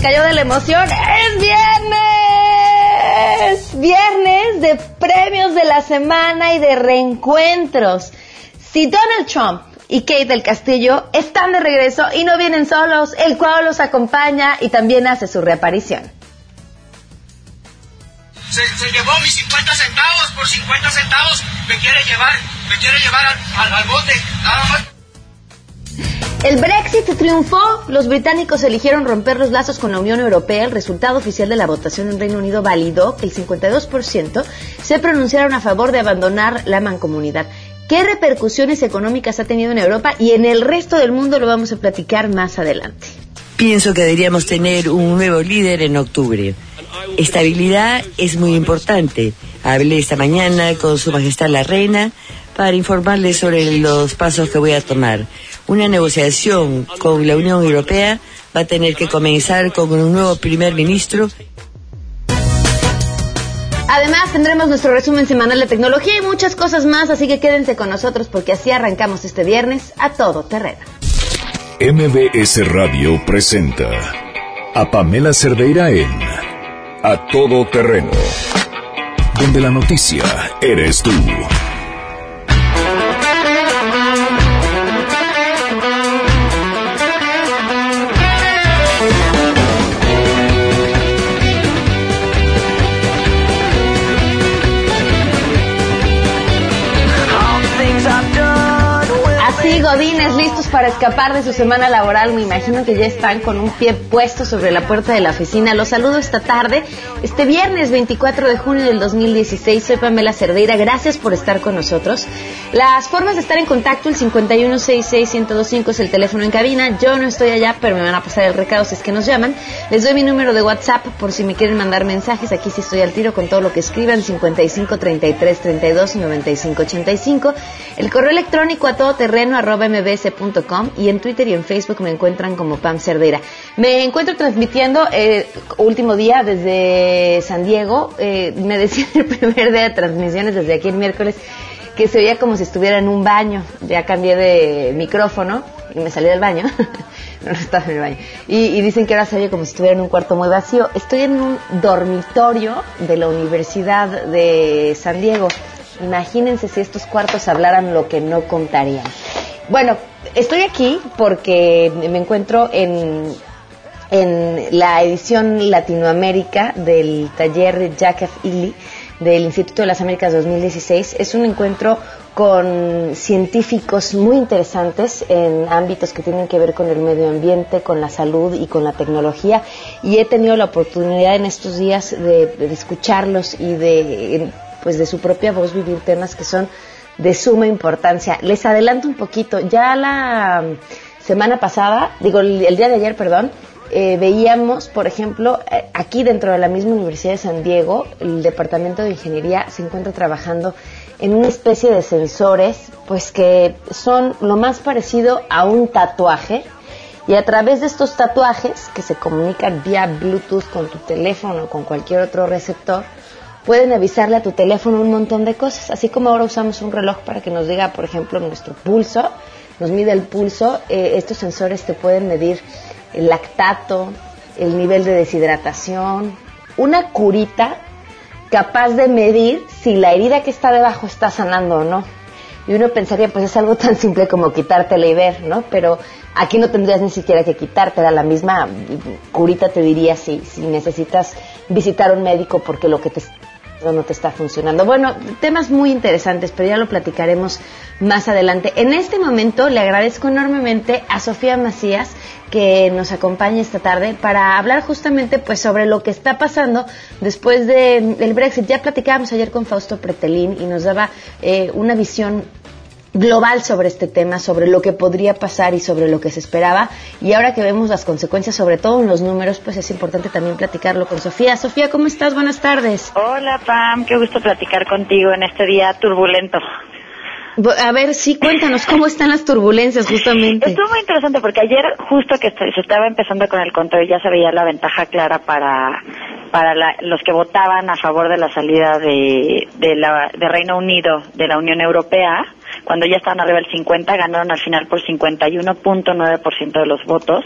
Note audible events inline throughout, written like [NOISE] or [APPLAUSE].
cayó de la emoción. ¡Es viernes! Viernes de premios de la semana y de reencuentros. Si Donald Trump y Kate del Castillo están de regreso y no vienen solos, el cual los acompaña y también hace su reaparición. Se, llevó mis 50 centavos por 50 centavos. Me quiere llevar, me quiere llevar al, al bote. Nada más. El Brexit triunfó. Los británicos eligieron romper los lazos con la Unión Europea. El resultado oficial de la votación en Reino Unido validó que el 52% se pronunciaron a favor de abandonar la mancomunidad. ¿Qué repercusiones económicas ha tenido en Europa y en el resto del mundo? Lo vamos a platicar más adelante. Pienso que deberíamos tener un nuevo líder en octubre. Estabilidad es muy importante. Hablé esta mañana con Su Majestad la Reina para informarle sobre los pasos que voy a tomar. Una negociación con la Unión Europea va a tener que comenzar con un nuevo primer ministro. Además tendremos nuestro resumen semanal de tecnología y muchas cosas más, así que quédense con nosotros porque así arrancamos este viernes a todo terreno. MBS Radio presenta a Pamela Cerdeira en A Todo Terreno, donde la noticia eres tú. Godines listos para escapar de su semana laboral. Me imagino que ya están con un pie puesto sobre la puerta de la oficina. Los saludo esta tarde, este viernes 24 de junio del 2016. Soy Pamela Cerdeira. Gracias por estar con nosotros. Las formas de estar en contacto, el 5166-1025 es el teléfono en cabina. Yo no estoy allá, pero me van a pasar el recado si es que nos llaman. Les doy mi número de WhatsApp por si me quieren mandar mensajes. Aquí sí estoy al tiro con todo lo que escriban. 55 33 32 95 85. El correo electrónico a todoterreno mbs.com y en Twitter y en Facebook me encuentran como Pam Cerdera. Me encuentro transmitiendo eh, último día desde San Diego. Eh, me decía [LAUGHS] el primer día de transmisiones desde aquí el miércoles que se veía como si estuviera en un baño. Ya cambié de micrófono y me salí del baño. [LAUGHS] no, estaba en el baño. Y, y, dicen que ahora se oye como si estuviera en un cuarto muy vacío. Estoy en un dormitorio de la Universidad de San Diego. Imagínense si estos cuartos hablaran lo que no contarían. Bueno, estoy aquí porque me encuentro en, en la edición Latinoamérica del taller Jack F. Ely del Instituto de las Américas 2016. Es un encuentro con científicos muy interesantes en ámbitos que tienen que ver con el medio ambiente, con la salud y con la tecnología. Y he tenido la oportunidad en estos días de, de escucharlos y de, pues de su propia voz vivir temas que son de suma importancia. Les adelanto un poquito, ya la semana pasada, digo el, día de ayer, perdón, eh, veíamos, por ejemplo, eh, aquí dentro de la misma Universidad de San Diego, el Departamento de Ingeniería se encuentra trabajando en una especie de sensores, pues que son lo más parecido a un tatuaje, y a través de estos tatuajes que se comunican vía Bluetooth con tu teléfono o con cualquier otro receptor, pueden avisarle a tu teléfono un montón de cosas, así como ahora usamos un reloj para que nos diga, por ejemplo, nuestro pulso, nos mide el pulso, eh, estos sensores te pueden medir el lactato, el nivel de deshidratación, una curita capaz de medir si la herida que está debajo está sanando o no. Y uno pensaría, pues es algo tan simple como quitártela y ver, ¿no? Pero aquí no tendrías ni siquiera que quitártela, la misma curita te diría si, si necesitas visitar un médico porque lo que te no te está funcionando. Bueno, temas muy interesantes, pero ya lo platicaremos más adelante. En este momento le agradezco enormemente a Sofía Macías que nos acompaña esta tarde para hablar justamente pues sobre lo que está pasando después del Brexit. Ya platicábamos ayer con Fausto Pretelín y nos daba eh, una visión global sobre este tema, sobre lo que podría pasar y sobre lo que se esperaba. Y ahora que vemos las consecuencias, sobre todo en los números, pues es importante también platicarlo con Sofía. Sofía, ¿cómo estás? Buenas tardes. Hola, Pam. Qué gusto platicar contigo en este día turbulento. A ver, sí, cuéntanos cómo están las turbulencias justamente. Estuvo muy interesante porque ayer justo que se estaba empezando con el control ya se veía la ventaja clara para para los que votaban a favor de la salida de, de, la, de Reino Unido de la Unión Europea cuando ya estaban arriba del 50, ganaron al final por 51.9% de los votos.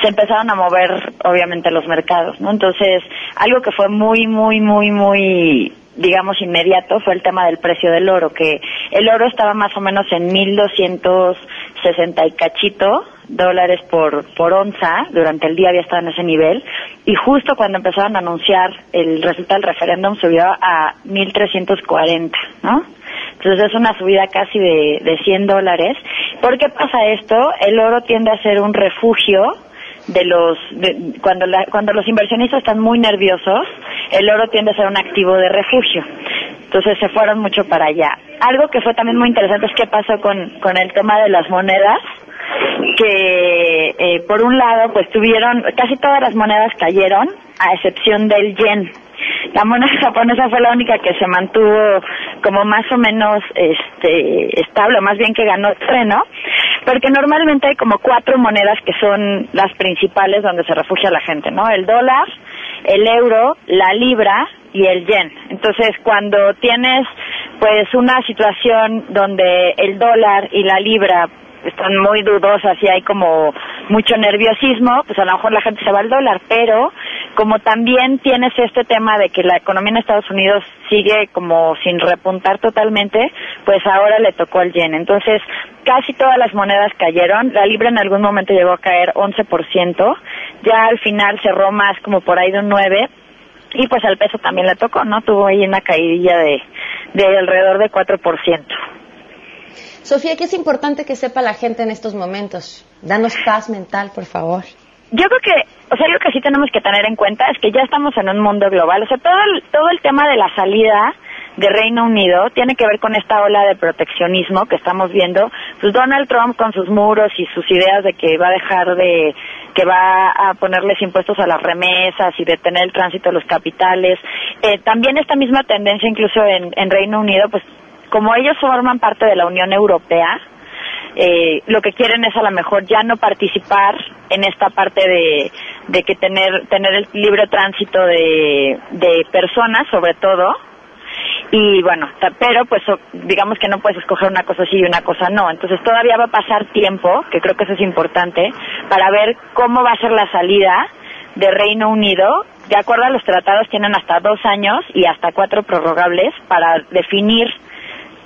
se empezaron a mover obviamente los mercados, ¿no? Entonces, algo que fue muy, muy, muy, muy digamos, inmediato fue el tema del precio del oro, que el oro estaba más o menos en 1.260 y cachito dólares por, por onza, durante el día había estado en ese nivel, y justo cuando empezaron a anunciar el resultado del referéndum subió a 1.340, ¿no? Entonces es una subida casi de, de 100 dólares. ¿Por qué pasa esto? El oro tiende a ser un refugio de los cuando cuando los inversionistas están muy nerviosos el oro tiende a ser un activo de refugio entonces se fueron mucho para allá algo que fue también muy interesante es qué pasó con con el tema de las monedas que eh, por un lado pues tuvieron casi todas las monedas cayeron a excepción del yen la moneda [LAUGHS] japonesa fue la única que se mantuvo como más o menos este estable, más bien que ganó freno, porque normalmente hay como cuatro monedas que son las principales donde se refugia la gente, ¿no? El dólar, el euro, la libra y el yen. Entonces, cuando tienes pues una situación donde el dólar y la libra están muy dudosas y hay como mucho nerviosismo, pues a lo mejor la gente se va al dólar, pero como también tienes este tema de que la economía en Estados Unidos sigue como sin repuntar totalmente, pues ahora le tocó al yen. Entonces, casi todas las monedas cayeron, la libra en algún momento llegó a caer 11%, ya al final cerró más como por ahí de un 9%, y pues al peso también le tocó, ¿no? Tuvo ahí una caídilla de, de alrededor de 4%. Sofía, ¿qué es importante que sepa la gente en estos momentos? Danos paz mental, por favor. Yo creo que, o sea, algo que sí tenemos que tener en cuenta es que ya estamos en un mundo global. O sea, todo el, todo el tema de la salida de Reino Unido tiene que ver con esta ola de proteccionismo que estamos viendo. Pues Donald Trump con sus muros y sus ideas de que va a dejar de que va a ponerles impuestos a las remesas y detener el tránsito de los capitales. Eh, también esta misma tendencia incluso en, en Reino Unido, pues como ellos forman parte de la Unión Europea, eh, lo que quieren es a lo mejor ya no participar en esta parte de, que tener tener el libre tránsito de, de personas sobre todo. Y bueno pero pues digamos que no puedes escoger una cosa sí y una cosa no. Entonces todavía va a pasar tiempo que creo que eso es importante para ver cómo va a ser la salida de Reino Unido. De acuerdo a los tratados tienen hasta dos años y hasta cuatro prorrogables para definir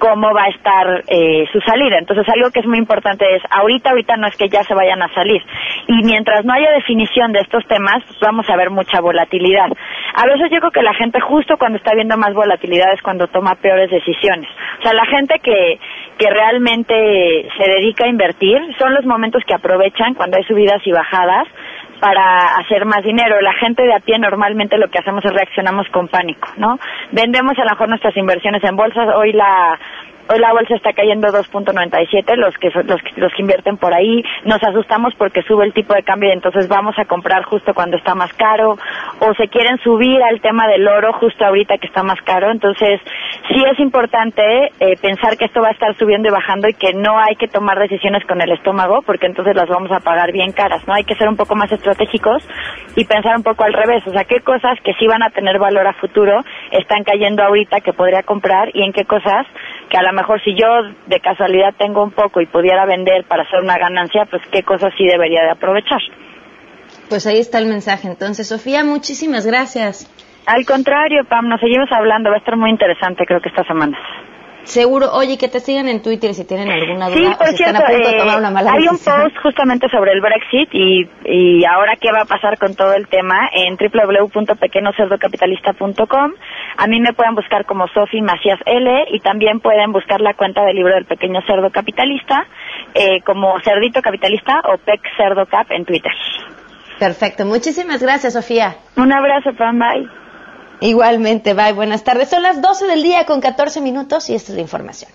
cómo va a estar eh, su salida. Entonces, algo que es muy importante es, ahorita, ahorita no es que ya se vayan a salir. Y mientras no haya definición de estos temas, pues vamos a ver mucha volatilidad. A veces yo creo que la gente justo cuando está viendo más volatilidad es cuando toma peores decisiones. O sea, la gente que, que realmente se dedica a invertir son los momentos que aprovechan cuando hay subidas y bajadas para hacer más dinero. La gente de a pie normalmente lo que hacemos es reaccionamos con pánico, ¿no? Vendemos a lo mejor nuestras inversiones en bolsas. Hoy la Hoy la bolsa está cayendo 2.97, los que, los, los que invierten por ahí nos asustamos porque sube el tipo de cambio y entonces vamos a comprar justo cuando está más caro o se quieren subir al tema del oro justo ahorita que está más caro. Entonces sí es importante eh, pensar que esto va a estar subiendo y bajando y que no hay que tomar decisiones con el estómago porque entonces las vamos a pagar bien caras, ¿no? Hay que ser un poco más estratégicos y pensar un poco al revés, o sea, qué cosas que sí van a tener valor a futuro están cayendo ahorita que podría comprar y en qué cosas que a lo mejor si yo de casualidad tengo un poco y pudiera vender para hacer una ganancia, pues qué cosas sí debería de aprovechar. Pues ahí está el mensaje. Entonces, Sofía, muchísimas gracias. Al contrario, Pam, nos seguimos hablando. Va a estar muy interesante, creo que esta semana. Seguro, oye, que te sigan en Twitter si tienen alguna duda sí, por o cierto, hay un post justamente sobre el Brexit y, y ahora qué va a pasar con todo el tema en www.pequeñocerdocapitalista.com. A mí me pueden buscar como Sofi Macías L y también pueden buscar la cuenta del libro del Pequeño Cerdo Capitalista eh, como Cerdito Capitalista o Pec Cerdo Cap en Twitter. Perfecto, muchísimas gracias, Sofía. Un abrazo, Pam, bye. Igualmente, bye, buenas tardes. Son las 12 del día con 14 minutos y esta es la información.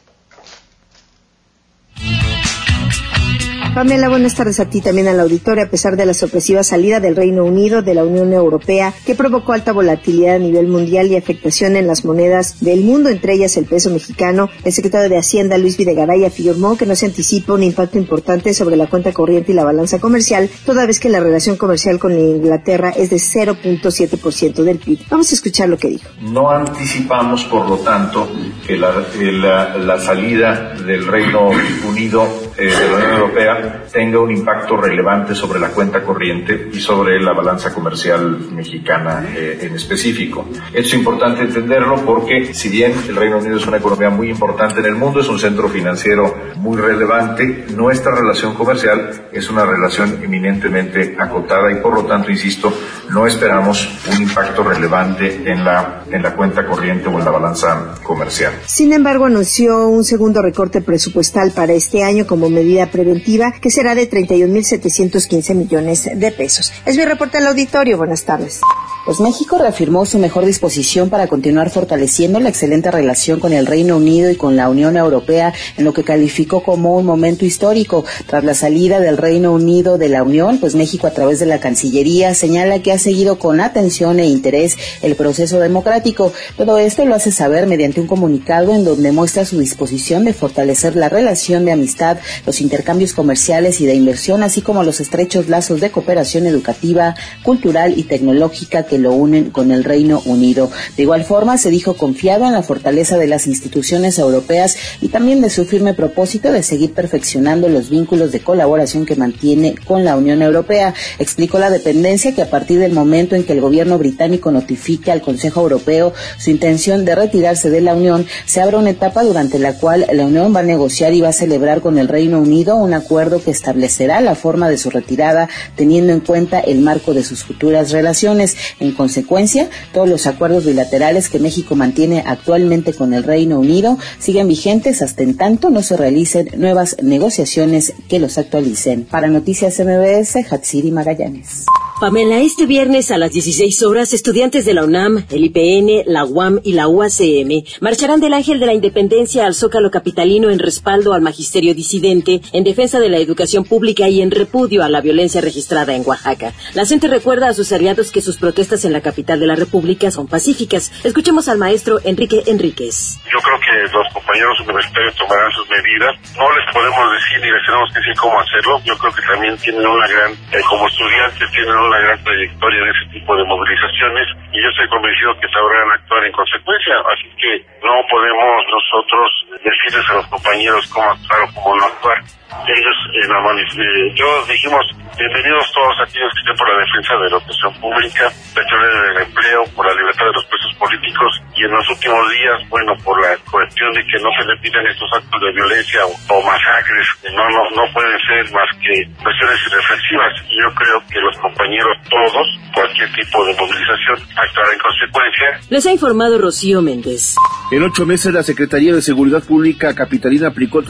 Pamela, buenas tardes a ti también al auditorio. A pesar de la sorpresiva salida del Reino Unido de la Unión Europea, que provocó alta volatilidad a nivel mundial y afectación en las monedas del mundo, entre ellas el peso mexicano, el secretario de Hacienda, Luis Videgaray, afirmó que no se anticipa un impacto importante sobre la cuenta corriente y la balanza comercial, toda vez que la relación comercial con Inglaterra es de 0.7% del PIB. Vamos a escuchar lo que dijo. No anticipamos, por lo tanto, que la, la salida del Reino Unido eh, de la Unión Europea tenga un impacto relevante sobre la cuenta corriente y sobre la balanza comercial mexicana eh, en específico. Esto es importante entenderlo porque si bien el Reino Unido es una economía muy importante en el mundo, es un centro financiero muy relevante, nuestra relación comercial es una relación eminentemente acotada y por lo tanto, insisto, no esperamos un impacto relevante en la, en la cuenta corriente o en la balanza comercial. Sin embargo, anunció un segundo recorte presupuestal para este año como medida preventiva que será de 31.715 millones de pesos. Es mi reporte al auditorio. Buenas tardes. Pues México reafirmó su mejor disposición para continuar fortaleciendo la excelente relación con el Reino Unido y con la Unión Europea en lo que calificó como un momento histórico. Tras la salida del Reino Unido de la Unión, pues México a través de la Cancillería señala que ha seguido con atención e interés el proceso democrático. Todo esto lo hace saber mediante un comunicado en donde muestra su disposición de fortalecer la relación de amistad, los intercambios comerciales y de inversión, así como los estrechos lazos de cooperación educativa, cultural y tecnológica que lo unen con el Reino Unido. De igual forma, se dijo confiado en la fortaleza de las instituciones europeas y también de su firme propósito de seguir perfeccionando los vínculos de colaboración que mantiene con la Unión Europea. Explicó la dependencia que a partir del momento en que el gobierno británico notifique al Consejo Europeo su intención de retirarse de la Unión, se abre una etapa durante la cual la Unión va a negociar y va a celebrar con el Reino Unido un acuerdo que establecerá la forma de su retirada teniendo en cuenta el marco de sus futuras relaciones. Consecuencia, todos los acuerdos bilaterales que México mantiene actualmente con el Reino Unido siguen vigentes hasta en tanto no se realicen nuevas negociaciones que los actualicen. Para Noticias MBS, Hatsiri Magallanes. Pamela, este viernes a las 16 horas, estudiantes de la UNAM, el IPN, la UAM y la UACM marcharán del Ángel de la Independencia al Zócalo Capitalino en respaldo al magisterio disidente, en defensa de la educación pública y en repudio a la violencia registrada en Oaxaca. La gente recuerda a sus aliados que sus protestas en la capital de la República son pacíficas. Escuchemos al maestro Enrique Enríquez. Yo creo que los compañeros universitarios tomarán sus medidas. No les podemos decir ni les tenemos que decir cómo hacerlo. Yo creo que también tienen una gran, eh, como estudiantes, tienen una gran trayectoria en ese tipo de movilizaciones y yo estoy convencido que sabrán actuar en consecuencia. Así que no podemos nosotros decirles a los compañeros cómo actuar o cómo no actuar. Ellos en la eh, yo dijimos bienvenidos todos aquellos que estén por la defensa de la educación pública, del empleo, por la libertad de los presos políticos y en los últimos días, bueno, por la cuestión de que no se le piden estos actos de violencia o, o masacres, no, no, no pueden ser más que cuestiones irreflexivas y yo creo que los compañeros todos, cualquier tipo de movilización, actuará en consecuencia. Les ha informado Rocío Méndez. En ocho meses, la Secretaría de Seguridad Pública Capitalina aplicó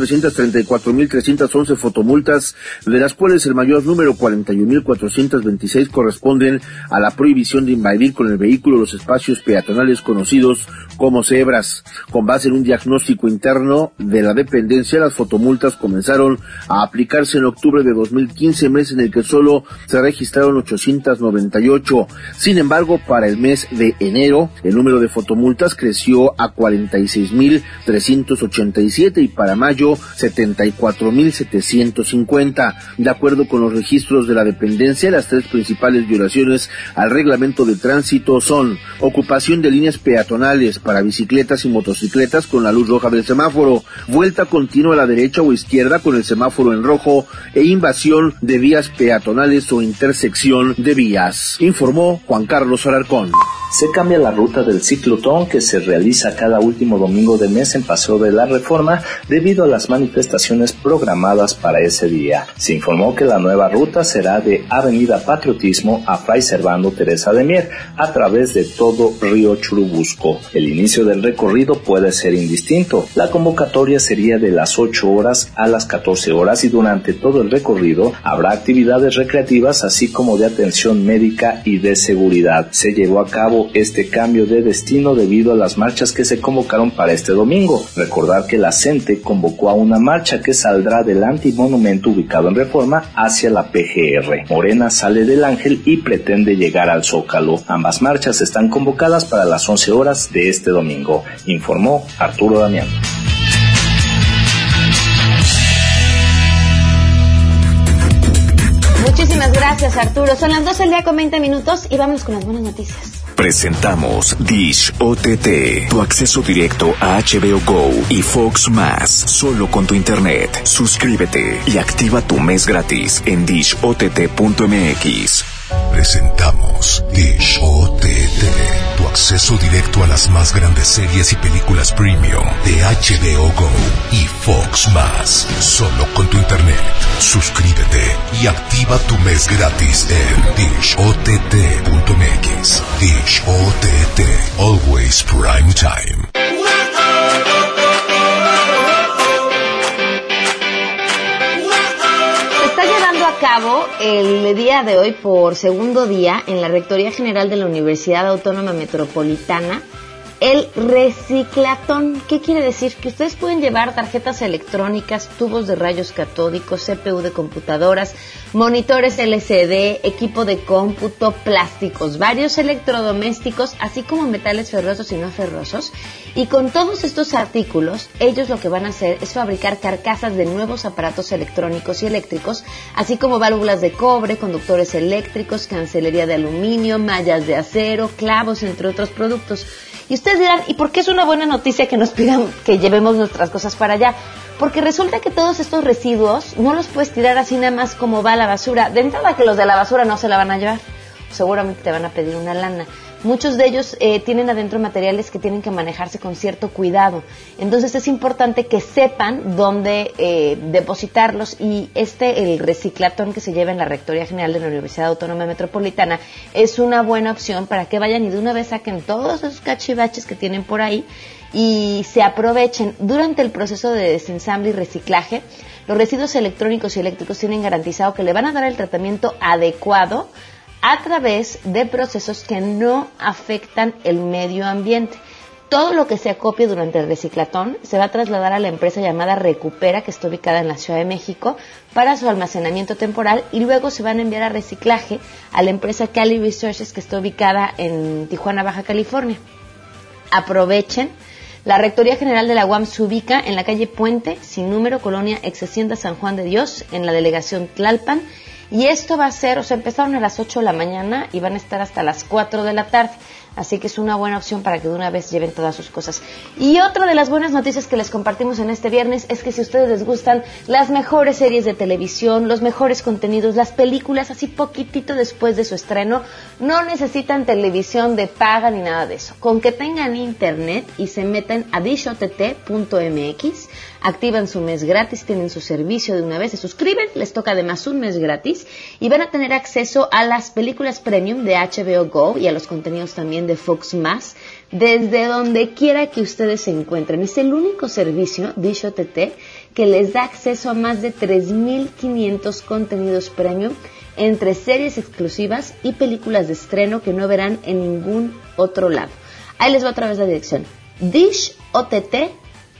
334.311 fotomultas, de las cuales el mayor número, 41.426, corresponden a la prohibición de invadir con el vehículo los espacios peatonales conocidos como cebras. Con base en un diagnóstico interno de la dependencia, las fotomultas comenzaron a aplicarse en octubre de 2015, mes en el que solo se registraron 898. Sin embargo, para el mes de enero, el número de fotomultas creció a 46.387 y para mayo 74.750. De acuerdo con los registros de la dependencia, las tres principales violaciones al reglamento de tránsito son ocupación de líneas peatonales para bicicletas y motocicletas con la luz roja del semáforo, vuelta continua a la derecha o izquierda con el semáforo en rojo e invasión de vías peatonales o intersección de vías, informó Juan Carlos Alarcón. Se cambia la ruta del ciclotón que se realiza cada último domingo de mes en Paseo de la Reforma debido a las manifestaciones programadas para ese día. Se informó que la nueva ruta será de Avenida Patriotismo a Fray Servando Teresa de Mier a través de todo Río Churubusco. El inicio del recorrido puede ser indistinto. La convocatoria sería de las 8 horas a las 14 horas y durante todo el recorrido habrá actividades recreativas así como de atención médica y de seguridad. Se llevó a cabo este cambio de destino debido a las marchas que se convocaron para este domingo. Recordar que la CENTE convocó a una marcha que saldrá del antimonumento ubicado en Reforma hacia la PGR. Morena sale del Ángel y pretende llegar al Zócalo. Ambas marchas están convocadas para las 11 horas de este domingo, informó Arturo Damián. Muchísimas gracias Arturo. Son las 12 del día con 20 minutos y vámonos con las buenas noticias. Presentamos Dish OTT, tu acceso directo a HBO Go y Fox Más, solo con tu internet. Suscríbete y activa tu mes gratis en dishott.mx. Presentamos Dish OTT, tu acceso directo a las más grandes series y películas premium de HBO Go y Fox Más, solo con tu internet. Suscríbete y activa tu mes gratis en dishott.mx. Dish OTT, always prime time. Cabo el día de hoy por segundo día en la Rectoría General de la Universidad Autónoma Metropolitana el reciclatón. ¿Qué quiere decir? Que ustedes pueden llevar tarjetas electrónicas, tubos de rayos catódicos, CPU de computadoras, monitores LCD, equipo de cómputo, plásticos, varios electrodomésticos, así como metales ferrosos y no ferrosos. Y con todos estos artículos, ellos lo que van a hacer es fabricar carcasas de nuevos aparatos electrónicos y eléctricos, así como válvulas de cobre, conductores eléctricos, cancelería de aluminio, mallas de acero, clavos, entre otros productos. Y ustedes dirán, ¿y por qué es una buena noticia que nos pidan que llevemos nuestras cosas para allá? Porque resulta que todos estos residuos no los puedes tirar así nada más como va la basura. De entrada que los de la basura no se la van a llevar. Seguramente te van a pedir una lana. Muchos de ellos eh, tienen adentro materiales que tienen que manejarse con cierto cuidado. Entonces es importante que sepan dónde eh, depositarlos y este, el reciclatón que se lleva en la Rectoría General de la Universidad Autónoma Metropolitana, es una buena opción para que vayan y de una vez saquen todos esos cachivaches que tienen por ahí y se aprovechen durante el proceso de desensamble y reciclaje. Los residuos electrónicos y eléctricos tienen garantizado que le van a dar el tratamiento adecuado a través de procesos que no afectan el medio ambiente. Todo lo que se acopie durante el reciclatón se va a trasladar a la empresa llamada Recupera, que está ubicada en la Ciudad de México, para su almacenamiento temporal y luego se van a enviar a reciclaje a la empresa Cali Resources, que está ubicada en Tijuana, Baja California. Aprovechen. La Rectoría General de la UAM se ubica en la calle Puente, sin número, Colonia Ex Hacienda San Juan de Dios, en la delegación Tlalpan y esto va a ser, o sea, empezaron a las 8 de la mañana y van a estar hasta las 4 de la tarde. Así que es una buena opción para que de una vez lleven todas sus cosas. Y otra de las buenas noticias que les compartimos en este viernes es que si ustedes les gustan las mejores series de televisión, los mejores contenidos, las películas así poquitito después de su estreno, no necesitan televisión de paga ni nada de eso. Con que tengan internet y se metan a dishott.mx, activan su mes gratis, tienen su servicio de una vez, se suscriben, les toca además un mes gratis y van a tener acceso a las películas premium de HBO Go y a los contenidos también de Fox Más desde donde quiera que ustedes se encuentren. Es el único servicio, Dish OTT, que les da acceso a más de 3.500 contenidos premium entre series exclusivas y películas de estreno que no verán en ningún otro lado. Ahí les va otra vez la dirección.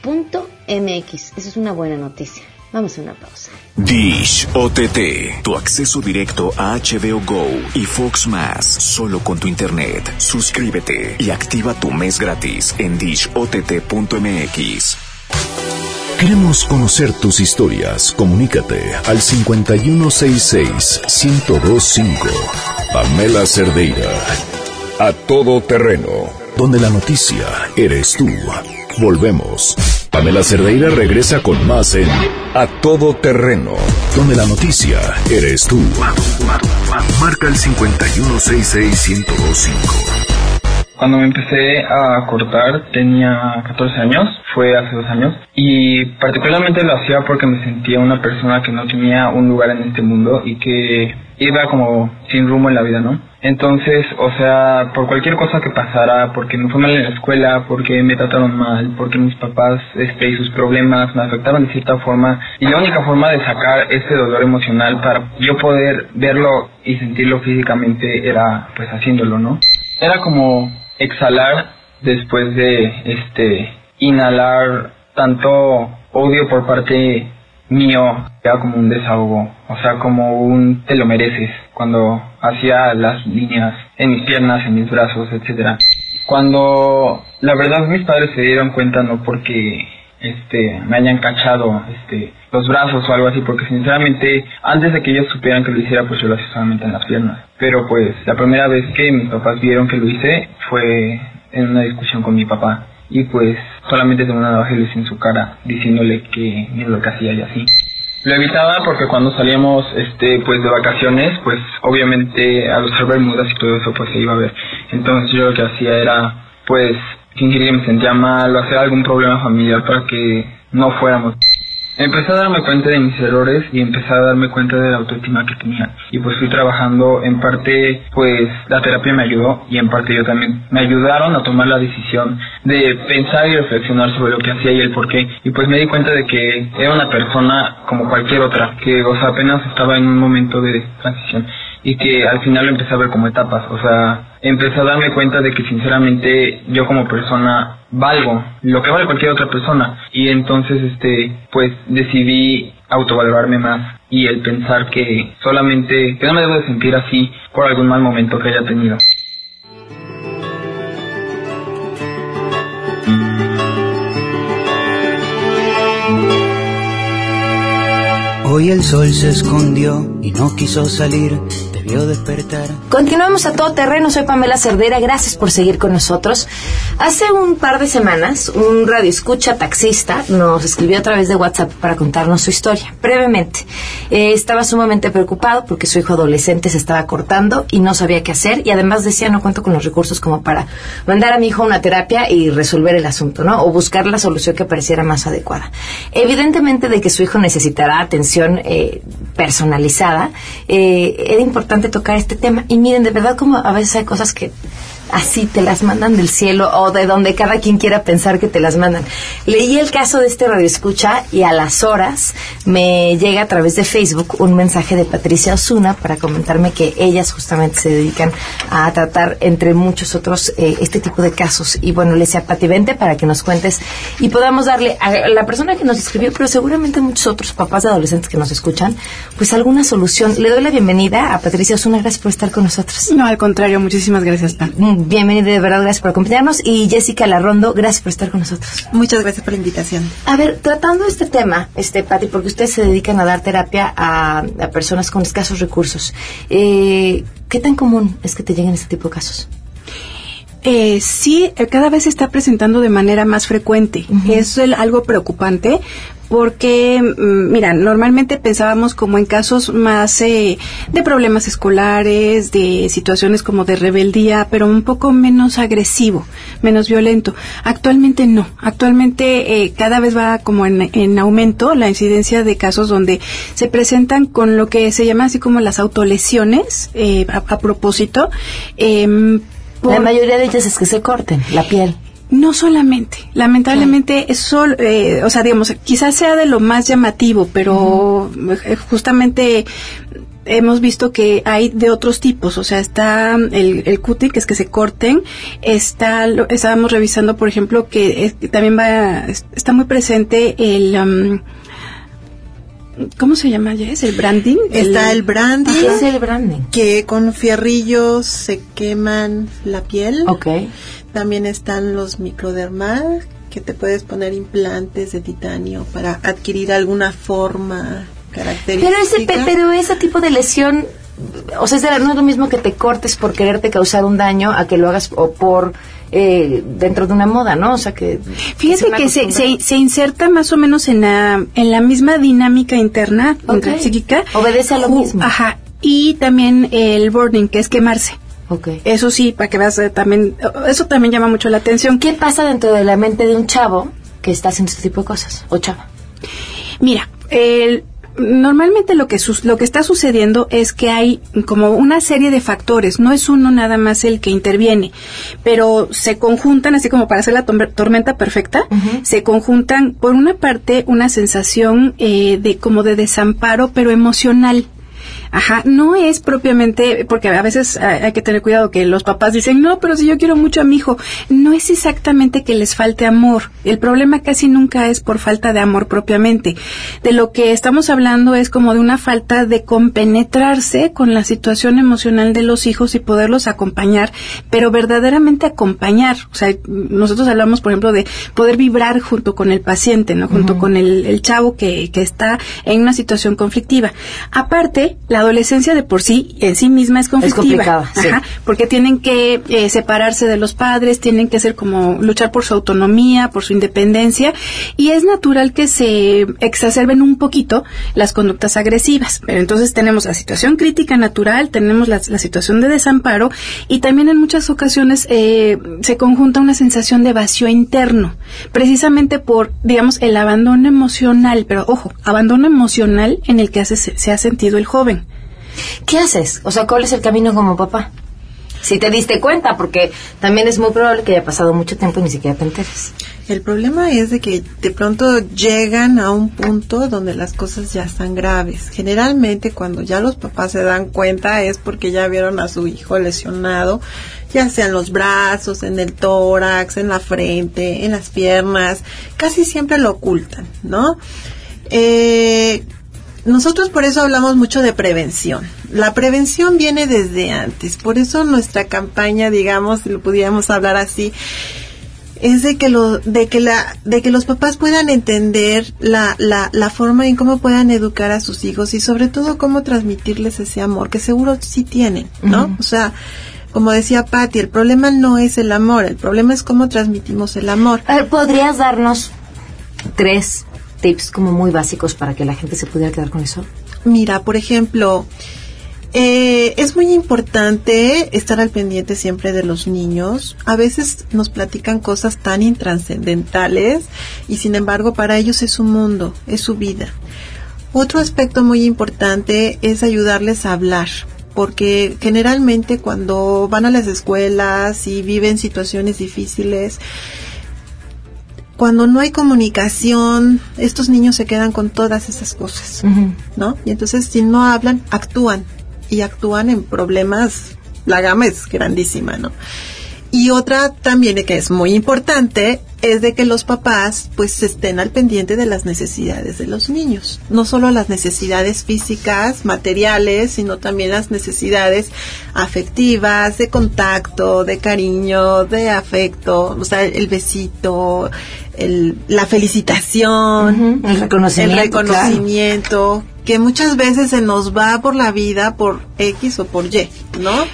dishott.mx. Esa es una buena noticia. Vamos a una pausa. Dish OTT, tu acceso directo a HBO Go y Fox Más, solo con tu internet. Suscríbete y activa tu mes gratis en dishott.mx. Queremos conocer tus historias. Comunícate al 5166-1025. Pamela Cerdeira. A todo terreno. Donde la noticia eres tú. Volvemos. Pamela Cerdeira regresa con más en A Todo Terreno. Donde la noticia eres tú. Marca el 5166-1025. Cuando me empecé a cortar tenía 14 años, fue hace dos años, y particularmente lo hacía porque me sentía una persona que no tenía un lugar en este mundo y que iba como sin rumbo en la vida, ¿no? Entonces, o sea, por cualquier cosa que pasara, porque me fue mal en la escuela, porque me trataron mal, porque mis papás este, y sus problemas me afectaron de cierta forma, y la única forma de sacar ese dolor emocional para yo poder verlo y sentirlo físicamente era pues haciéndolo, ¿no? Era como exhalar después de este inhalar tanto odio por parte mío era como un desahogo, o sea, como un te lo mereces cuando hacía las líneas en mis piernas, en mis brazos, etcétera. Cuando la verdad mis padres se dieron cuenta no porque este me hayan cachado este los brazos o algo así porque sinceramente antes de que ellos supieran que lo hiciera pues yo lo hacía solamente en las piernas. Pero pues la primera vez que mis papás vieron que lo hice fue en una discusión con mi papá. Y pues solamente tengo una navaja en su cara diciéndole que mira lo que hacía y así lo evitaba porque cuando salíamos este pues de vacaciones pues obviamente a los bermudas y todo eso pues se iba a ver entonces yo lo que hacía era pues fingir que me sentía mal o hacer algún problema familiar para que no fuéramos. Empecé a darme cuenta de mis errores y empecé a darme cuenta de la autoestima que tenía. Y pues fui trabajando, en parte pues la terapia me ayudó y en parte yo también. Me ayudaron a tomar la decisión de pensar y reflexionar sobre lo que hacía y el por qué. Y pues me di cuenta de que era una persona como cualquier otra, que o sea, apenas estaba en un momento de transición y que al final lo empecé a ver como etapas, o sea, empecé a darme cuenta de que sinceramente yo como persona valgo lo que vale cualquier otra persona y entonces este pues decidí autovalorarme más y el pensar que solamente que no me debo de sentir así por algún mal momento que haya tenido. Hoy el sol se escondió y no quiso salir Continuamos a todo terreno, soy Pamela Cerdera, gracias por seguir con nosotros. Hace un par de semanas, un radioescucha taxista nos escribió a través de WhatsApp para contarnos su historia, brevemente. Eh, estaba sumamente preocupado porque su hijo adolescente se estaba cortando y no sabía qué hacer y además decía no cuento con los recursos como para mandar a mi hijo a una terapia y resolver el asunto, ¿no? O buscar la solución que pareciera más adecuada. Evidentemente de que su hijo necesitará atención eh, personalizada, eh, era importante tocar este tema. Y miren, de verdad como a veces hay cosas que así te las mandan del cielo o de donde cada quien quiera pensar que te las mandan. Leí el caso de este radio escucha y a las horas me llega a través de Facebook un mensaje de Patricia Osuna para comentarme que ellas justamente se dedican a tratar entre muchos otros eh, este tipo de casos. Y bueno, le decía Pati, vente para que nos cuentes y podamos darle a la persona que nos escribió, pero seguramente muchos otros papás de adolescentes que nos escuchan, pues alguna solución. Le doy la bienvenida a Patricia Osuna, gracias por estar con nosotros. No, al contrario, muchísimas gracias, Bienvenida, de verdad, gracias por acompañarnos. Y Jessica Larrondo, gracias por estar con nosotros. Muchas gracias por la invitación. A ver, tratando este tema, este Patti, porque ustedes se dedican a dar terapia a, personas con escasos recursos, eh, ¿qué tan común es que te lleguen este tipo de casos? Eh, sí, eh, cada vez se está presentando de manera más frecuente. Es algo preocupante porque, mm, mira, normalmente pensábamos como en casos más eh, de problemas escolares, de situaciones como de rebeldía, pero un poco menos agresivo, menos violento. Actualmente no. Actualmente eh, cada vez va como en, en, aumento la incidencia de casos donde se presentan con lo que se llama así como las autolesiones eh, a, propósito. Em, la mayoría de ellas es que se corten la piel. No solamente, lamentablemente es solo, eh, o sea, digamos, quizás sea de lo más llamativo, pero eh, justamente hemos visto que hay de otros tipos, o sea, está el, el cutie, que es que se corten, está, lo, estábamos revisando, por ejemplo, que también va, está muy presente el... Um, ¿Cómo se llama, Jess? ¿El branding? Está el, branding. ¿Qué es el branding? Que con fierrillos se queman la piel. Ok. También están los microdermal, que te puedes poner implantes de titanio para adquirir alguna forma característica. Pero ese, pero ese tipo de lesión, o sea, no es lo mismo que te cortes por quererte causar un daño a que lo hagas o por eh, dentro de una moda, ¿no? O sea que... Fíjate que se, se, inserta más o menos en la, en la misma dinámica interna psíquica. Obedece a lo mismo. Ajá. Y también el burning, que es quemarse. Okay. Eso sí, para que veas eh, también, eso también llama mucho la atención. ¿Qué pasa dentro de la mente de un chavo que está haciendo este tipo de cosas? O chava. Mira, el, normalmente lo que, lo que está sucediendo es que hay como una serie de factores, no es uno nada más el que interviene, pero se conjuntan, así como para hacer la tormenta perfecta, se conjuntan por una parte una sensación eh, de como de desamparo, pero emocional Ajá, no es propiamente, porque a veces hay que tener cuidado que los papás dicen, no, pero si yo quiero mucho a mi hijo, no es exactamente que les falte amor. El problema casi nunca es por falta de amor propiamente. De lo que estamos hablando es como de una falta de compenetrarse con la situación emocional de los hijos y poderlos acompañar, pero verdaderamente acompañar. O sea, nosotros hablamos, por ejemplo, de poder vibrar junto con el paciente, ¿no? Junto con el, el chavo que, que está en una situación conflictiva. Aparte, la adolescencia de por sí, en sí misma es conflictiva. porque tienen que eh, separarse de los padres, tienen que ser como luchar por su autonomía, por su independencia, y es natural que se exacerben un poquito las conductas agresivas. Pero entonces tenemos la situación crítica natural, tenemos la, situación de desamparo, y también en muchas ocasiones eh, se conjunta una sensación de vacío interno, precisamente por, digamos, el abandono emocional, pero ojo, abandono emocional en el que se ha sentido el joven. ¿Qué haces? O sea, ¿cuál es el camino como papá? Si te diste cuenta, porque también es muy probable que haya pasado mucho tiempo y ni siquiera te enteres. El problema es de que de pronto llegan a un punto donde las cosas ya están graves. Generalmente cuando ya los papás se dan cuenta es porque ya vieron a su hijo lesionado, ya sea en los brazos, en el tórax, en la frente, en las piernas. Casi siempre lo ocultan, ¿no? Eh, nosotros por eso hablamos mucho de prevención. La prevención viene desde antes, por eso nuestra campaña, digamos, si lo pudiéramos hablar así, es de que lo, de que la, de que los papás puedan entender la, la, la forma en cómo puedan educar a sus hijos y sobre todo cómo transmitirles ese amor, que seguro sí tienen, ¿no? O sea, como decía Patti, el problema no es el amor, el problema es cómo transmitimos el amor. ¿Podrías darnos tres tips como muy básicos para que la gente se pudiera quedar con eso? Mira, por ejemplo, eh, es muy importante estar al pendiente siempre de los niños. A veces nos platican cosas tan intranscendentales y sin embargo para ellos es su mundo, es su vida. Otro aspecto muy importante es ayudarles a hablar, porque generalmente cuando van a las escuelas y viven situaciones difíciles, cuando no hay comunicación, estos niños se quedan con todas esas cosas, ¿no? Y entonces si no hablan, actúan y actúan en problemas, la gama es grandísima, ¿no? Y otra también que es muy importante es de que los papás pues estén al pendiente de las necesidades de los niños, no solo las necesidades físicas, materiales, sino también las necesidades afectivas, de contacto, de cariño, de afecto, o sea, el besito, el, la felicitación, el reconocimiento, el reconocimiento que muchas veces se nos va por la vida por X o por Y, ¿no?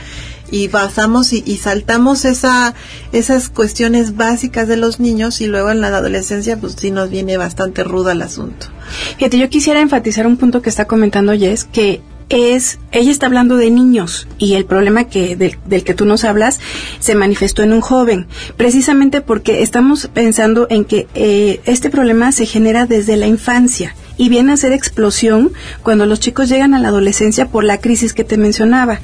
Y pasamos y, saltamos esa, esas cuestiones básicas de los niños y luego en la adolescencia pues sí nos viene bastante rudo el asunto. Fíjate, yo quisiera enfatizar un punto que está comentando Jess, que es, ella está hablando de niños y el problema que del que tú nos hablas se manifestó en un joven, precisamente porque estamos pensando en que eh, este problema se genera desde la infancia y viene a ser explosión cuando los chicos llegan a la adolescencia por la crisis que te mencionaba.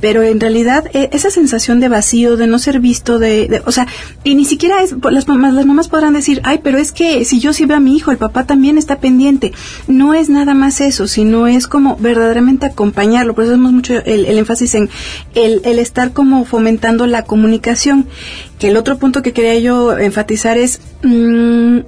Pero en realidad e, esa sensación de vacío, de no ser visto, de, o sea, y ni siquiera es, las mamás, las mamás podrán decir, ay, pero es que si yo sí veo a mi hijo, el papá también está pendiente. No es nada más eso, sino es como verdaderamente acompañarlo. Por eso hacemos mucho el, énfasis en el, el estar como fomentando la comunicación. Que el otro punto que quería yo enfatizar es, mmm,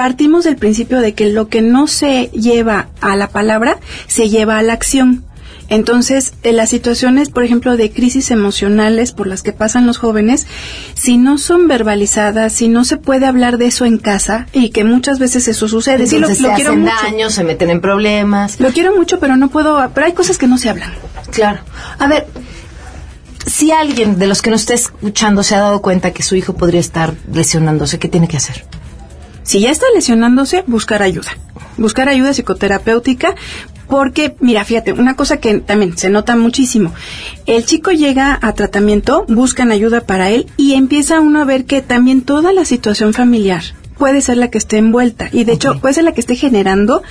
partimos del principio de que lo que no se lleva a la palabra se lleva a la acción. Entonces, en las situaciones, por ejemplo, de crisis emocionales por las que pasan los jóvenes, si no son verbalizadas, si no se puede hablar de eso en casa, y que muchas veces eso sucede, sí, lo, se quiero hacen daño, se meten en problemas. Lo quiero mucho, pero no puedo, pero hay cosas que no se hablan. Claro. A ver, si alguien de los que nos está escuchando se ha dado cuenta que su hijo podría estar lesionándose, ¿qué tiene que hacer? Si ya está lesionándose, buscar ayuda. Buscar ayuda psicoterapéutica porque, mira, fíjate, una cosa que también se nota muchísimo. El chico llega a tratamiento, buscan ayuda para él y empieza uno a ver que también toda la situación familiar puede ser la que esté envuelta y de hecho puede ser la que esté generando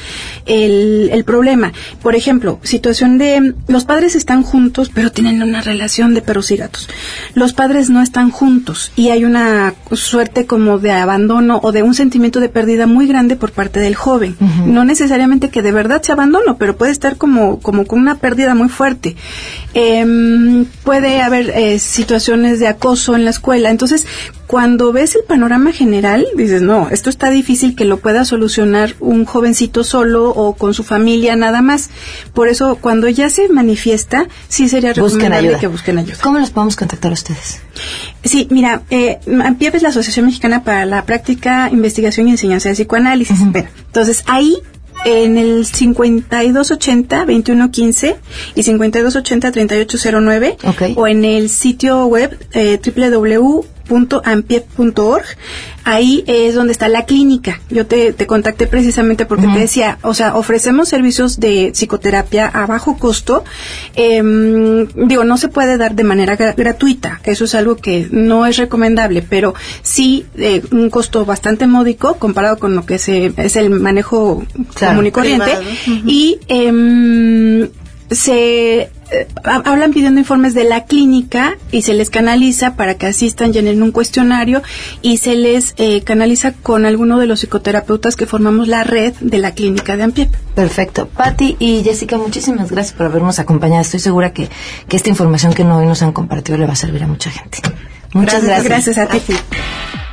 el, el problema. Por ejemplo, situación de los padres están juntos pero tienen una relación de perros y gatos. Los padres no están juntos y hay una suerte como de abandono o de un sentimiento de pérdida muy grande por parte del joven. No necesariamente que de verdad se abandono, pero puede estar como, como con una pérdida muy fuerte. Em, puede haber eh, situaciones de acoso en la escuela. Entonces, cuando ves el panorama general, dices, no, esto está difícil que lo pueda solucionar un jovencito solo o con su familia nada más. Por eso, cuando ya se manifiesta, sí sería recomendable que busquen ayuda. ¿Cómo los podemos contactar a ustedes? Sí, mira, eh, es la Asociación Mexicana para la Práctica, Investigación y Enseñanza de Psicoanálisis. entonces, ahí en el 5280-2115 y 5280-3809 o en el sitio web eh, www www.ampiep.org. Ahí es donde está la clínica. Yo te, contacté precisamente porque te decía, o sea, ofrecemos servicios de psicoterapia a bajo costo. Em, digo, no se puede dar de manera gratuita. Eso es algo que no es recomendable, pero sí eh, un costo bastante módico comparado con lo que se, es el manejo común y corriente. Y em, se eh, hablan pidiendo informes de la clínica y se les canaliza para que asistan, llenen un cuestionario y se les eh, canaliza con alguno de los psicoterapeutas que formamos la red de la clínica de Ampiep. Perfecto. Patti y Jessica, muchísimas gracias por habernos acompañado. Estoy segura que, que esta información que hoy nos han compartido le va a servir a mucha gente. Muchas gracias. Gracias, a ti.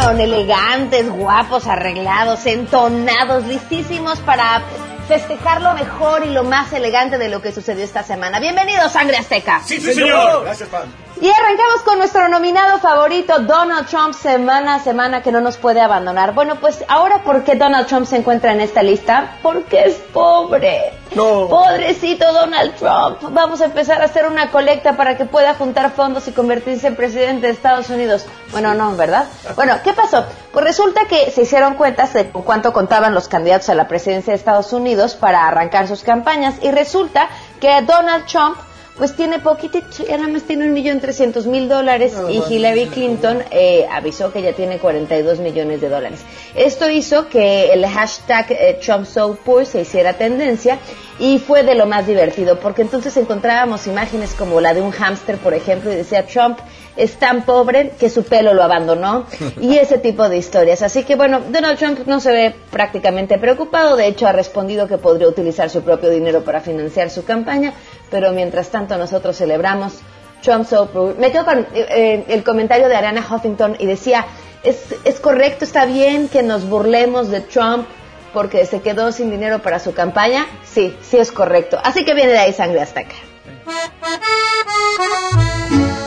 Oyeron, elegantes, guapos, arreglados, entonados, listísimos para festejar lo mejor y lo más elegante de lo que sucedió esta semana. Bienvenidos, Sangre Azteca. Sí, señor. Gracias, Pam. Y arrancamos con nuestro nominado favorito, Donald Trump, semana a semana que no nos puede abandonar. Bueno, pues ahora, ¿por qué Donald Trump se encuentra en esta lista? Porque es pobre. No. Pobrecito Donald Trump. Vamos a empezar a hacer una colecta para que pueda juntar fondos y convertirse en presidente de Estados Unidos. Bueno, no, ¿verdad? Bueno, ¿qué pasó? Pues resulta que se hicieron cuentas de cuánto contaban los candidatos a la presidencia de Estados Unidos para arrancar sus campañas y resulta que Donald Trump pues tiene poquitito, ya nada más tiene un millón trescientos mil dólares y Hillary Clinton eh, avisó que ya tiene 42 millones de dólares. Esto hizo que el hashtag eh, Trump So Poor se hiciera tendencia y fue de lo más divertido, porque entonces encontrábamos imágenes como la de un hámster, por ejemplo, y decía Trump es tan pobre que su pelo lo abandonó [LAUGHS] y ese tipo de historias. Así que bueno, Donald Trump no se ve prácticamente preocupado, de hecho ha respondido que podría utilizar su propio dinero para financiar su campaña, pero mientras tanto nosotros celebramos Trump so poor. Me quedo con eh, el comentario de Ariana Huffington y decía, es, es correcto, está bien que nos burlemos de Trump porque se quedó sin dinero para su campaña. Sí, sí es correcto. Así que viene de ahí sangre azteca.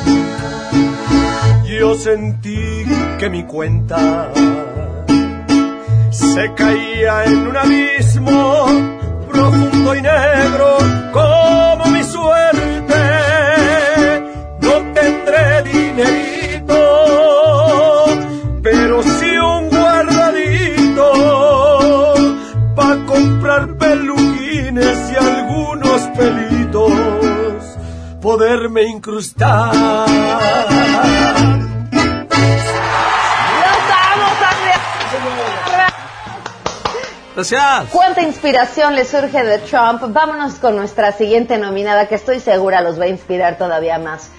[LAUGHS] Yo sentí que mi cuenta se caía en un abismo profundo y negro como mi suerte. No tendré dinerito, pero sí un guardadito para comprar peluquines y algunos pelitos, poderme incrustar. Gracias. ¿Cuánta inspiración le surge de Trump? Vámonos con nuestra siguiente nominada que estoy segura los va a inspirar todavía más.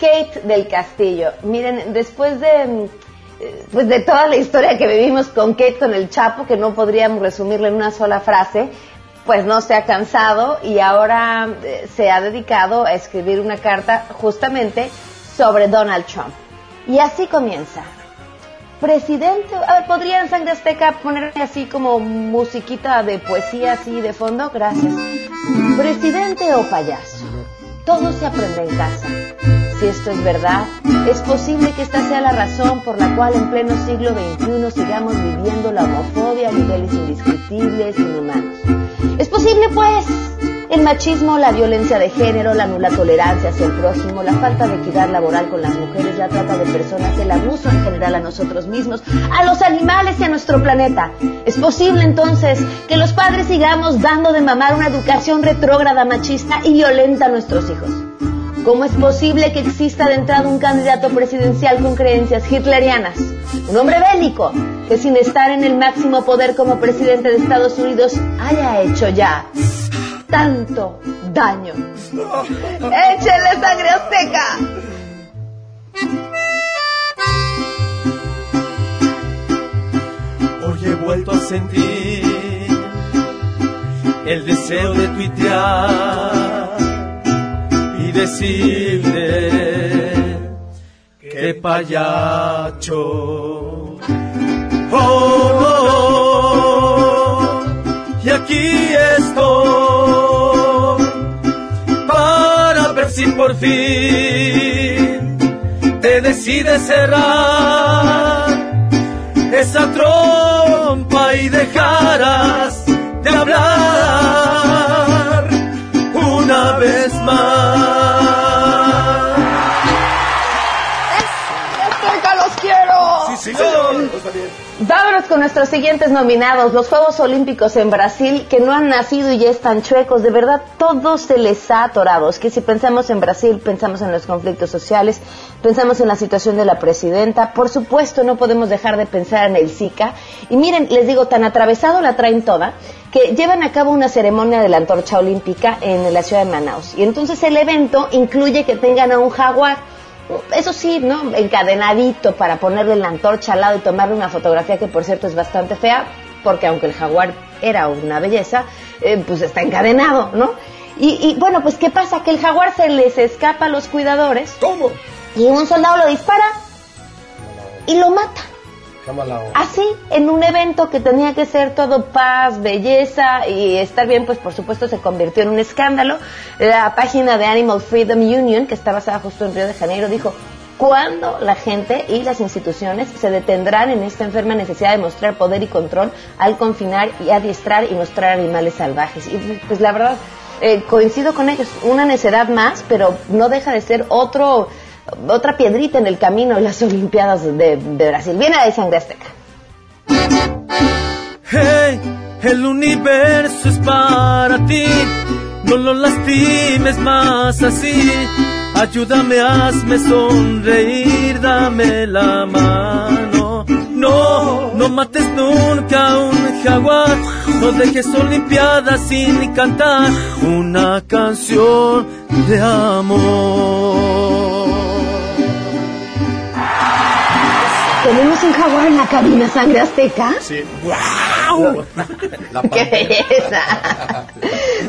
Kate del Castillo. Miren, después de pues de toda la historia que vivimos con Kate con el Chapo, que no podríamos resumirla en una sola frase, pues no se ha cansado y ahora eh, se ha dedicado a escribir una carta justamente sobre Donald Trump. Y así comienza. Presidente, a ver, ¿podría en Sangre Azteca ponerme así como musiquita de poesía así de fondo? Gracias. Presidente o payaso, todo se aprende en casa. Si esto es verdad, es posible que esta sea la razón por la cual en pleno siglo XXI sigamos viviendo la homofobia a niveles indescriptibles inhumanos. Es posible, pues, el machismo, la violencia de género, la nula tolerancia hacia el prójimo, la falta de equidad laboral con las mujeres, la trata de personas, el abuso en general a nosotros mismos, a los animales y a nuestro planeta. Es posible entonces que los padres sigamos dando de mamar una educación retrógrada, machista y violenta a nuestros hijos. ¿Cómo es posible que exista de entrada un candidato presidencial con creencias hitlerianas? Un hombre bélico que sin estar en el máximo poder como presidente de Estados Unidos haya hecho ya tanto daño. ¡Échele sangre azteca! Hoy he vuelto a sentir el deseo de tuitear y decirle que payacho. Oh, oh, y aquí estoy para ver si por fin te decides cerrar esa trompa y dejarás de hablar una vez más. ¡Azteca, los quiero! Sí, señor. Vámonos con nuestros siguientes nominados, los Juegos Olímpicos en Brasil, que no han nacido y ya están chuecos. De verdad, todo se les ha atorado. Es que si pensamos en Brasil, pensamos en los conflictos sociales, pensamos en la situación de la presidenta. Por supuesto, no podemos dejar de pensar en el Zika. Y miren, les digo, tan atravesado la traen toda, que llevan a cabo una ceremonia de la antorcha olímpica en la ciudad de Manaus. Y entonces el evento incluye que tengan a un jaguar eso sí, ¿no? Encadenadito para ponerle la antorcha al lado y tomarle una fotografía que por cierto es bastante fea, porque aunque el jaguar era una belleza, eh, pues está encadenado, ¿no? Y, y, bueno, pues ¿qué pasa? Que el jaguar se les escapa a los cuidadores. ¿Cómo? Y un soldado lo dispara y lo mata. Así, en un evento que tenía que ser todo paz, belleza y estar bien, pues por supuesto se convirtió en un escándalo. La página de Animal Freedom Union, que está basada justo en Río de Janeiro, dijo, ¿cuándo la gente y las instituciones se detendrán en esta enferma necesidad de mostrar poder y control al confinar y adiestrar y mostrar animales salvajes? Y pues la verdad, eh, coincido con ellos, una necedad más, pero no deja de ser otro otra piedrita en el camino en las Olimpiadas de, de Brasil. Viene de sangre azteca. Hey, el universo es para ti, no lo lastimes más así. Ayúdame, hazme sonreír, dame la mano. No, no mates nunca a un jaguar, no dejes Olimpiadas sin cantar una canción de amor. ¿Tenemos un jaguar en la cabina sangre azteca? Sí. ¡Wow! [LAUGHS] ¡Qué belleza!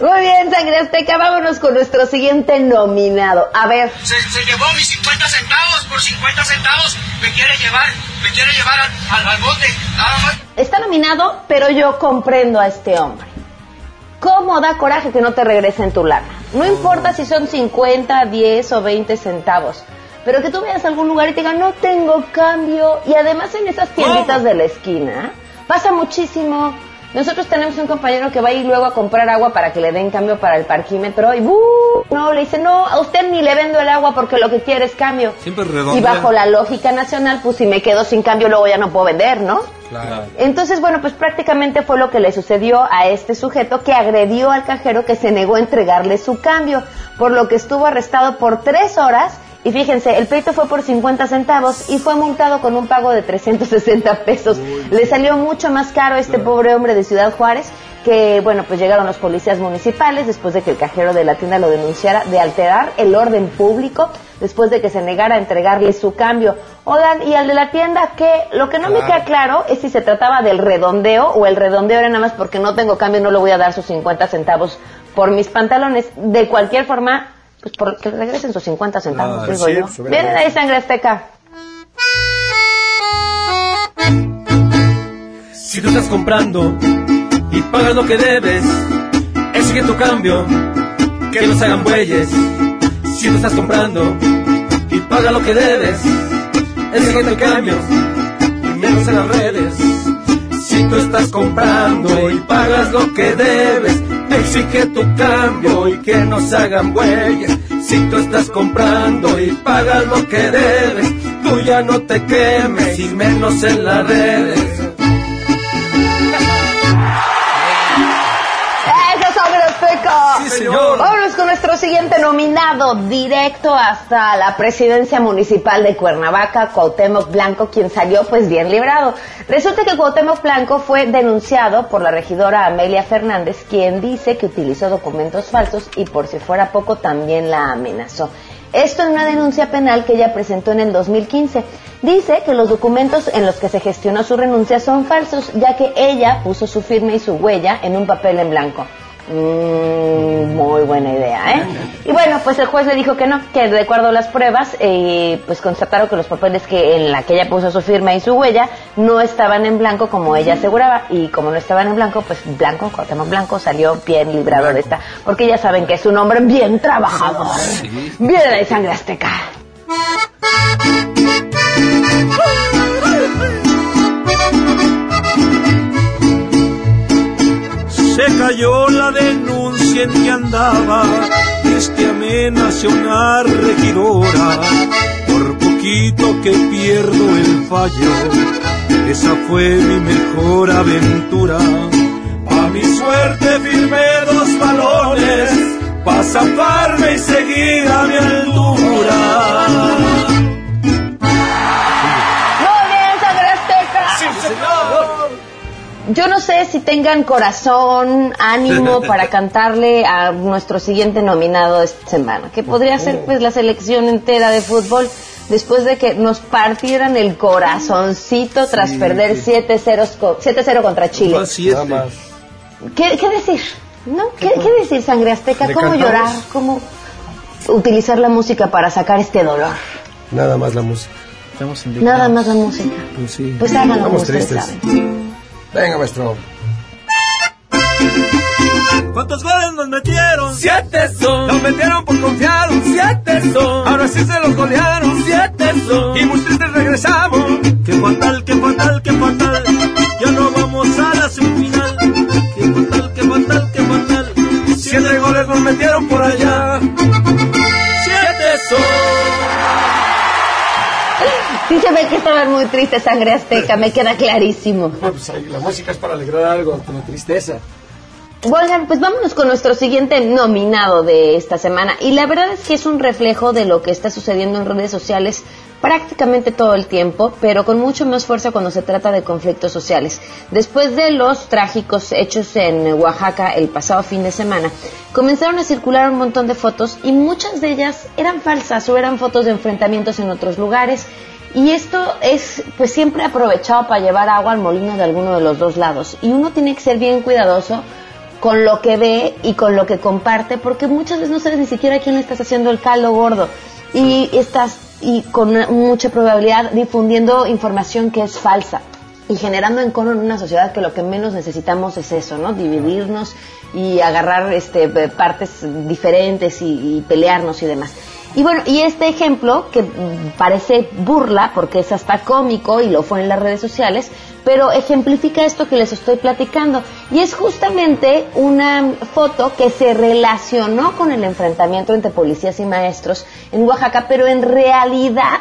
Muy bien, sangre azteca, vámonos con nuestro siguiente nominado. A ver. Se, se llevó mis 50 centavos por 50 centavos. Me quiere llevar, me quiere llevar al, al, al bote. Nada más. Está nominado, pero yo comprendo a este hombre. ¿Cómo da coraje que no te regresen tu lana? No importa si son 50, 10 o 20 centavos. Pero que tú vayas a algún lugar y te digan, no tengo cambio. Y además en esas tienditas de la esquina, pasa muchísimo. Nosotros tenemos un compañero que va a ir luego a comprar agua para que le den cambio para el parquímetro y ¡bu! no, le dice, no, a usted ni le vendo el agua porque lo que quiere es cambio. Siempre redondo. Y bajo la lógica nacional, pues si me quedo sin cambio luego ya no puedo vender, ¿no? Claro. Entonces, bueno, pues prácticamente fue lo que le sucedió a este sujeto que agredió al cajero que se negó a entregarle su cambio, por lo que estuvo arrestado por tres horas y fíjense, el pleito fue por 50 centavos y fue multado con un pago de 360 pesos. Le salió mucho más caro a este pobre hombre de Ciudad Juárez que, bueno, pues llegaron los policías municipales después de que el cajero de la tienda lo denunciara de alterar el orden público, después de que se negara a entregarle su cambio. Oigan, y al de la tienda, que Lo que no me queda claro es si se trataba del redondeo o el redondeo era nada más porque no tengo cambio y no le voy a dar sus 50 centavos por mis pantalones. De cualquier forma, pues por que regresen sus 50 centavos, ah, digo yo. Vienen ahí sangre azteca. Si tú estás comprando y pagas lo que debes, exige tu cambio, que no se hagan bueyes. Si tú estás comprando y pagas lo que debes, exige tu cambio, y menos en las redes. Si tú estás comprando y pagas lo que debes, exige tu cambio y que no se hagan bueyes. Si tú estás comprando y pagas lo que debes, tú ya no te quemes y menos en las redes. [LAUGHS] ¡Eso sobre Azteca! Sí, señor. Nuestro siguiente nominado, directo hasta la presidencia municipal de Cuernavaca, Cuauhtémoc Blanco, quien salió pues bien librado. Resulta que Cuauhtémoc Blanco fue denunciado por la regidora Amelia Fernández, quien dice que utilizó documentos falsos y por si fuera poco también la amenazó. Esto en una denuncia penal que ella presentó en el 2015. Dice que los documentos en los que se gestionó su renuncia son falsos, ya que ella puso su firma y su huella en un papel en blanco. Mm, muy buena idea, ¿eh? Y bueno, pues el juez le dijo que no, que de acuerdo a las pruebas, eh, pues constataron que los papeles que en la que ella puso su firma y su huella no estaban en blanco como ella aseguraba. Y como no estaban en blanco, pues blanco, Cuauhtémoc Blanco salió bien librado de esta, porque ya saben que es un hombre bien trabajador, bien de sangre azteca. [LAUGHS] Se cayó la denuncia en que andaba, este amenaza a una regidora, por poquito que pierdo el fallo, esa fue mi mejor aventura. A mi suerte firmé dos balones, pa' zafarme y seguir a mi altura. Yo no sé si tengan corazón, ánimo [LAUGHS] para cantarle a nuestro siguiente nominado esta semana, que podría ser pues la selección entera de fútbol después de que nos partieran el corazoncito tras Sí, perder sí. 7-0 co- 7-0 contra Chile. Nada más. ¿Qué, qué decir? ¿No? ¿Qué, qué decir, sangre azteca? ¿Le ¿Cómo cantamos? llorar? ¿Cómo utilizar la música para sacar este dolor? Nada más la música. Nada más la música. Pues sí. Pues háganlo Estamos ustedes tristes. saben. Venga, maestro. ¿Cuántos goles nos metieron? Siete son. Nos metieron por confiar. Siete son. Ahora sí se los golearon. Siete son. Y muy tristes regresamos. Qué fatal, qué fatal, qué fatal. Ya no vamos a la semifinal. Qué fatal, qué fatal, qué fatal. Siete goles nos metieron por allá. Siete son. Sí se ve que estaban muy tristes, sangre azteca, me queda clarísimo. Pues ahí, la música es para alegrar algo, ante la tristeza. Oigan, pues vámonos con nuestro siguiente nominado de esta semana. Y la verdad es que es un reflejo de lo que está sucediendo en redes sociales prácticamente todo el tiempo, pero con mucho más fuerza cuando se trata de conflictos sociales. Después de los trágicos hechos en Oaxaca el pasado fin de semana, comenzaron a circular un montón de fotos y muchas de ellas eran falsas o eran fotos de enfrentamientos en otros lugares. Y esto es pues siempre aprovechado para llevar agua al molino de alguno de los dos lados. Y uno tiene que ser bien cuidadoso con lo que ve y con lo que comparte, porque muchas veces no sabes ni siquiera quién le estás haciendo el caldo gordo y estás y con una- mucha probabilidad difundiendo información que es falsa y generando encono en una sociedad que lo que menos necesitamos es eso, ¿no? Dividirnos y agarrar este partes diferentes y, y pelearnos y demás. Y bueno, y este ejemplo que mm, parece burla porque es hasta cómico y lo fue en las redes sociales, pero ejemplifica esto que les estoy platicando. Y es justamente una foto que se relacionó con el enfrentamiento entre policías y maestros en Oaxaca, pero en realidad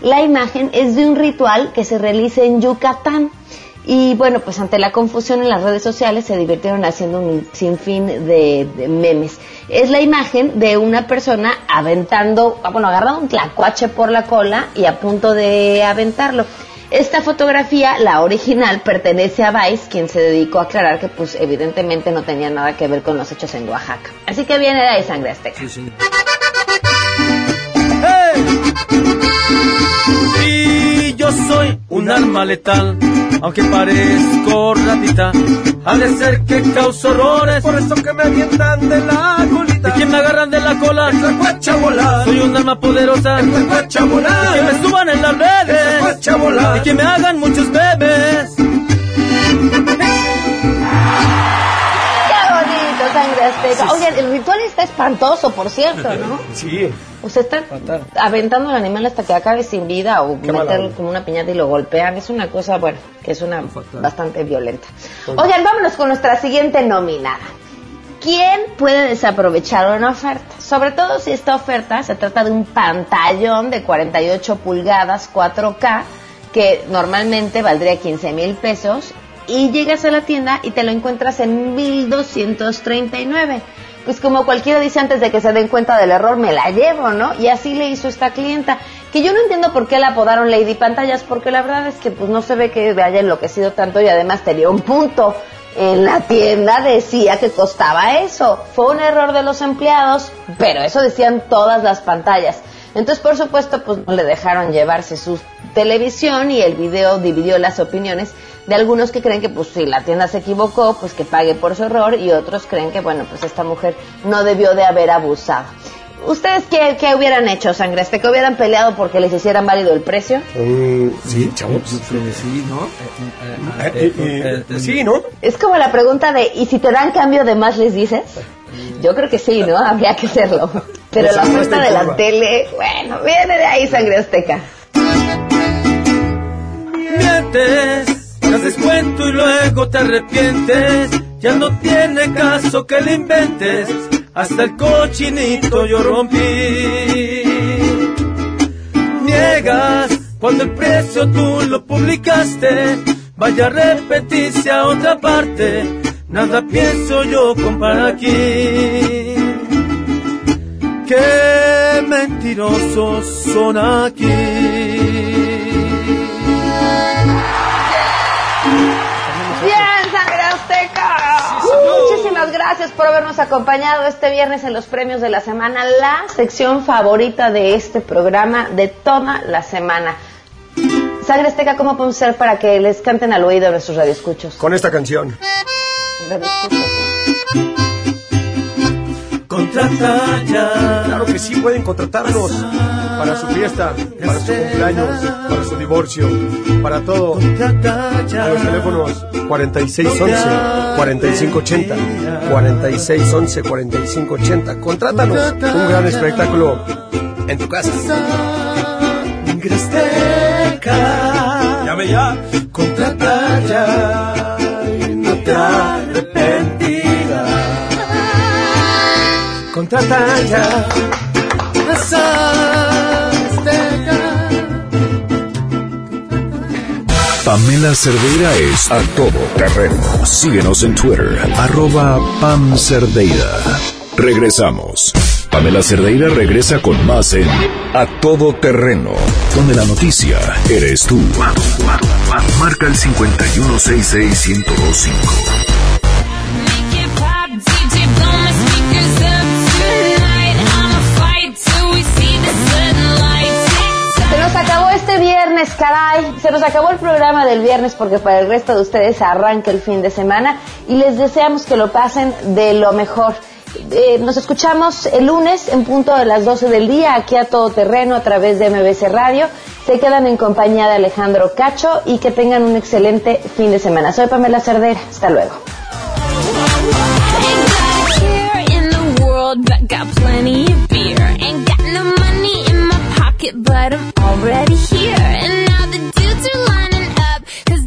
la imagen es de un ritual que se realiza en Yucatán. Y bueno, pues ante la confusión en las redes sociales se divirtieron haciendo un sinfín de, de memes. Es la imagen de una persona aventando, ah, bueno, agarrando un tlacuache por la cola y a punto de aventarlo. Esta fotografía, la original, pertenece a Vice, quien se dedicó a aclarar que pues evidentemente no tenía nada que ver con los hechos en Oaxaca. Así que viene de sangre azteca. Y yo soy un arma letal, aunque parezco ratita. Ha de ser que causo horrores, Por eso que me avientan de la colita. y que me agarran de la cola. La volar. Soy un arma poderosa, La y que me suban en las La redes, volar. y que me hagan muchos bebés. Está espantoso, por cierto, ¿no? [LAUGHS] Sí. Usted está aventando al animal hasta que acabe sin vida o Qué meterlo como una piñata y lo golpean. Es una cosa, bueno, que es una bastante violenta. Oigan, vámonos con nuestra siguiente nominada. ¿Quién puede desaprovechar una oferta? Sobre todo si esta oferta se trata de un pantallón de 48 pulgadas 4K que normalmente valdría 15 mil pesos y llegas a la tienda y te lo encuentras en 1239. Pues como cualquiera dice antes de que se den cuenta del error, me la llevo, ¿no? Y así le hizo esta clienta. Que yo no entiendo por qué la apodaron Lady Pantallas, porque la verdad es que pues no se ve que haya enloquecido tanto y además tenía un punto. En la tienda decía que costaba eso. Fue un error de los empleados, pero eso decían todas las pantallas. Entonces, por supuesto, pues no le dejaron llevarse su televisión y el video dividió las opiniones de algunos que creen que pues si la tienda se equivocó, pues que pague por su error y otros creen que bueno, pues esta mujer no debió de haber abusado. ¿Ustedes qué, qué hubieran hecho, Sangreste? ¿Que hubieran peleado porque les hicieran válido el precio? sí, chavos. Sí, ¿no? Eh, eh, eh, sí, ¿no? Es como la pregunta de, ¿y si te dan cambio de más les dices? Yo creo que sí, ¿no? Habría que hacerlo. Pero Pues la oferta de la tele, bueno, viene de ahí Sangre Azteca. Mientes, haces cuento y luego te arrepientes. Ya no tiene caso que le inventes. Hasta el cochinito yo rompí. Niegas cuando el precio tú lo publicaste. Vaya a repetirse a otra parte. Nada pienso yo comprar aquí. Qué mentirosos son aquí. Muchísimas gracias por habernos acompañado este viernes en los premios de la semana, la sección favorita de este programa de toda la semana. Sangre Azteca, ¿cómo podemos hacer para que les canten al oído a nuestros radioescuchos? Con esta canción. Radioescuchos. Contrata ya. Claro que sí, pueden contratarnos para su fiesta, para su cumpleaños, para su divorcio, para todo. A los teléfonos 4611-4580, 4611-4580. Contrátanos. Un gran espectáculo en tu casa. Llame ya. Contrata ya. No te arrepentirás. Contrata ya. Pamela Cerdeira es a todo terreno. Síguenos en Twitter, arroba Pam Cerdeira. Regresamos. Pamela Cerdeira regresa con más en A Todo Terreno, donde la noticia eres tú. Marca el 5166125. Nos acabó el programa del viernes porque para el resto de ustedes arranca el fin de semana y les deseamos que lo pasen de lo mejor. Eh, nos escuchamos el lunes en punto de las 12 del día aquí a todo terreno a través de MBC Radio. Se quedan en compañía de Alejandro Cacho y que tengan un excelente fin de semana. Soy Pamela Cerdera. Hasta luego.